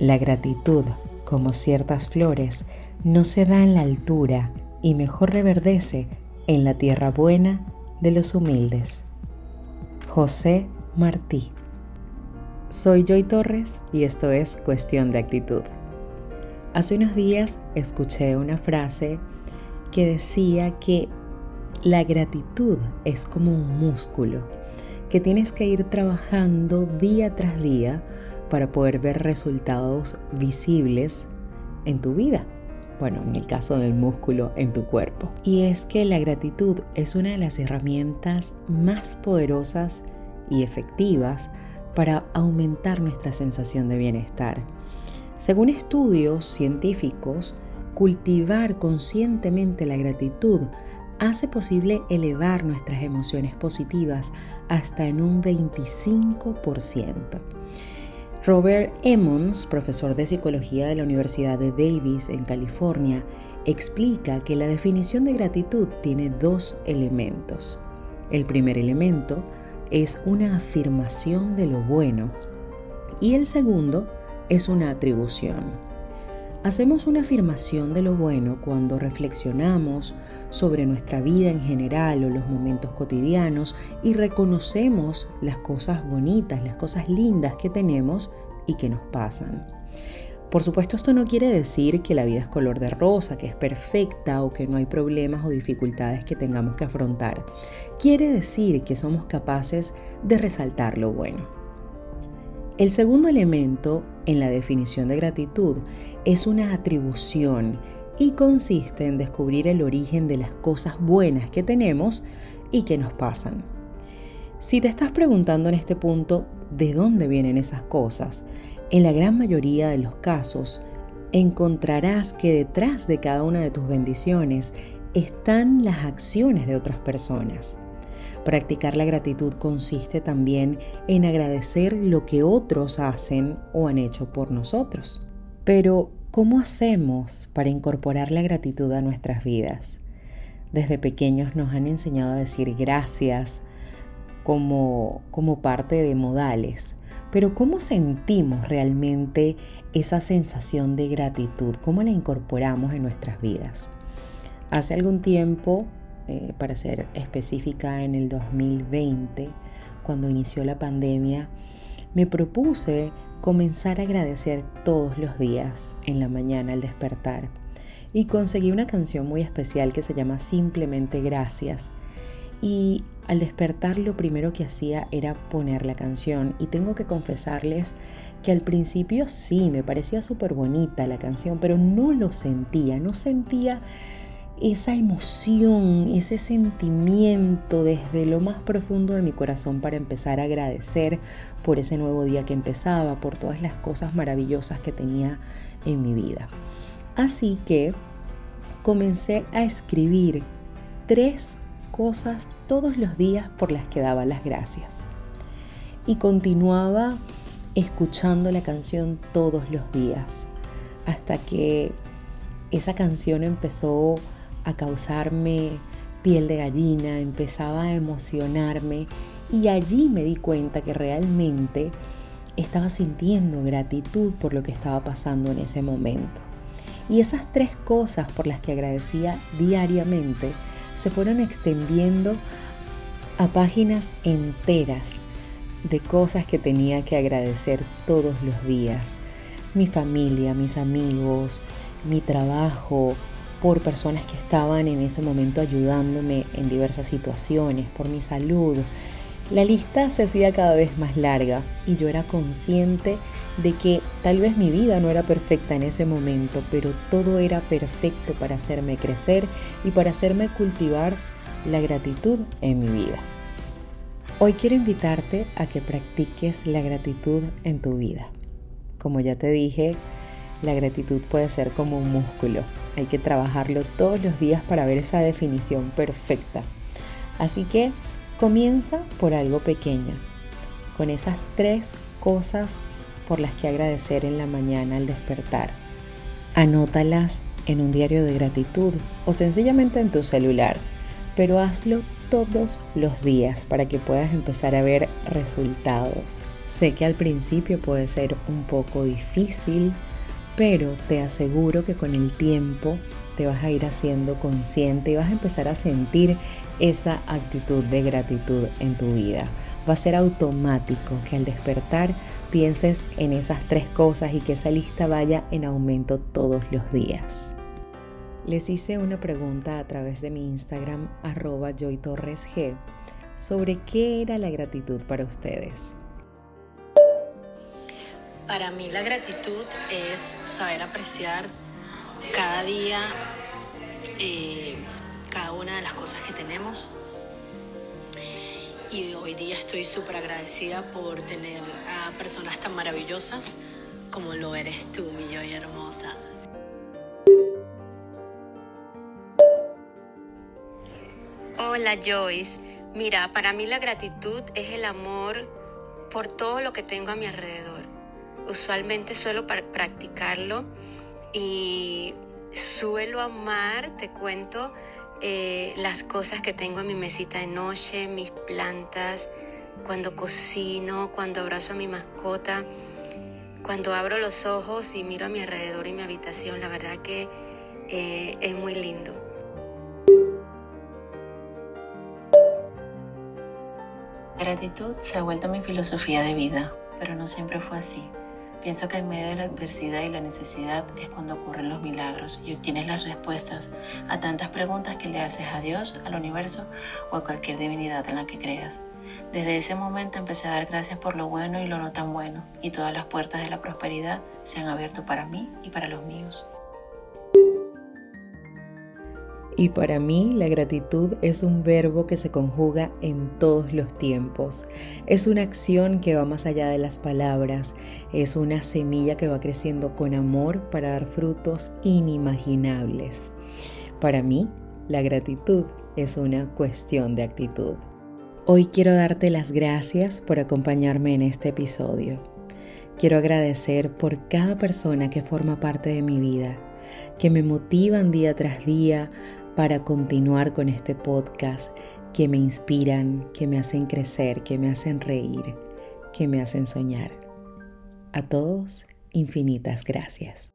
La gratitud, como ciertas flores, no se da en la altura y mejor reverdece en la tierra buena de los humildes. José Martí. Soy Joy Torres y esto es Cuestión de Actitud. Hace unos días escuché una frase que decía que la gratitud es como un músculo que tienes que ir trabajando día tras día para poder ver resultados visibles en tu vida. Bueno, en el caso del músculo en tu cuerpo. Y es que la gratitud es una de las herramientas más poderosas y efectivas para aumentar nuestra sensación de bienestar. Según estudios científicos, cultivar conscientemente la gratitud hace posible elevar nuestras emociones positivas hasta en un 25%. Robert Emmons, profesor de psicología de la Universidad de Davis en California, explica que la definición de gratitud tiene dos elementos. El primer elemento es una afirmación de lo bueno y el segundo es una atribución. Hacemos una afirmación de lo bueno cuando reflexionamos sobre nuestra vida en general o los momentos cotidianos y reconocemos las cosas bonitas, las cosas lindas que tenemos y que nos pasan. Por supuesto, esto no quiere decir que la vida es color de rosa, que es perfecta o que no hay problemas o dificultades que tengamos que afrontar. Quiere decir que somos capaces de resaltar lo bueno. El segundo elemento en la definición de gratitud es una atribución y consiste en descubrir el origen de las cosas buenas que tenemos y que nos pasan. Si te estás preguntando en este punto de dónde vienen esas cosas, en la gran mayoría de los casos encontrarás que detrás de cada una de tus bendiciones están las acciones de otras personas. Practicar la gratitud consiste también en agradecer lo que otros hacen o han hecho por nosotros. Pero, ¿cómo hacemos para incorporar la gratitud a nuestras vidas? Desde pequeños nos han enseñado a decir gracias como, como parte de modales. Pero ¿cómo sentimos realmente esa sensación de gratitud? ¿Cómo la incorporamos en nuestras vidas? Hace algún tiempo eh, para ser específica en el 2020, cuando inició la pandemia, me propuse comenzar a agradecer todos los días en la mañana al despertar y conseguí una canción muy especial que se llama Simplemente Gracias. Y al despertar lo primero que hacía era poner la canción y tengo que confesarles que al principio sí me parecía súper bonita la canción, pero no lo sentía, no sentía esa emoción, ese sentimiento desde lo más profundo de mi corazón para empezar a agradecer por ese nuevo día que empezaba, por todas las cosas maravillosas que tenía en mi vida. Así que comencé a escribir tres cosas todos los días por las que daba las gracias. Y continuaba escuchando la canción todos los días hasta que esa canción empezó a causarme piel de gallina, empezaba a emocionarme y allí me di cuenta que realmente estaba sintiendo gratitud por lo que estaba pasando en ese momento. Y esas tres cosas por las que agradecía diariamente se fueron extendiendo a páginas enteras de cosas que tenía que agradecer todos los días. Mi familia, mis amigos, mi trabajo, por personas que estaban en ese momento ayudándome en diversas situaciones, por mi salud. La lista se hacía cada vez más larga y yo era consciente de que tal vez mi vida no era perfecta en ese momento, pero todo era perfecto para hacerme crecer y para hacerme cultivar la gratitud en mi vida. Hoy quiero invitarte a que practiques la gratitud en tu vida. Como ya te dije, la gratitud puede ser como un músculo. Hay que trabajarlo todos los días para ver esa definición perfecta. Así que comienza por algo pequeño, con esas tres cosas por las que agradecer en la mañana al despertar. Anótalas en un diario de gratitud o sencillamente en tu celular, pero hazlo todos los días para que puedas empezar a ver resultados. Sé que al principio puede ser un poco difícil, pero te aseguro que con el tiempo te vas a ir haciendo consciente y vas a empezar a sentir esa actitud de gratitud en tu vida. Va a ser automático que al despertar pienses en esas tres cosas y que esa lista vaya en aumento todos los días. Les hice una pregunta a través de mi Instagram arroba joytorresg sobre qué era la gratitud para ustedes. Para mí la gratitud es saber apreciar cada día eh, cada una de las cosas que tenemos. Y hoy día estoy súper agradecida por tener a personas tan maravillosas como lo eres tú, mi joya hermosa. Hola Joyce, mira, para mí la gratitud es el amor por todo lo que tengo a mi alrededor. Usualmente suelo practicarlo y suelo amar, te cuento, eh, las cosas que tengo en mi mesita de noche, mis plantas, cuando cocino, cuando abrazo a mi mascota, cuando abro los ojos y miro a mi alrededor y mi habitación, la verdad que eh, es muy lindo. gratitud se ha vuelto mi filosofía de vida, pero no siempre fue así. Pienso que en medio de la adversidad y la necesidad es cuando ocurren los milagros y obtienes las respuestas a tantas preguntas que le haces a Dios, al universo o a cualquier divinidad en la que creas. Desde ese momento empecé a dar gracias por lo bueno y lo no tan bueno, y todas las puertas de la prosperidad se han abierto para mí y para los míos. Y para mí la gratitud es un verbo que se conjuga en todos los tiempos. Es una acción que va más allá de las palabras. Es una semilla que va creciendo con amor para dar frutos inimaginables. Para mí, la gratitud es una cuestión de actitud. Hoy quiero darte las gracias por acompañarme en este episodio. Quiero agradecer por cada persona que forma parte de mi vida, que me motivan día tras día para continuar con este podcast que me inspiran, que me hacen crecer, que me hacen reír, que me hacen soñar. A todos, infinitas gracias.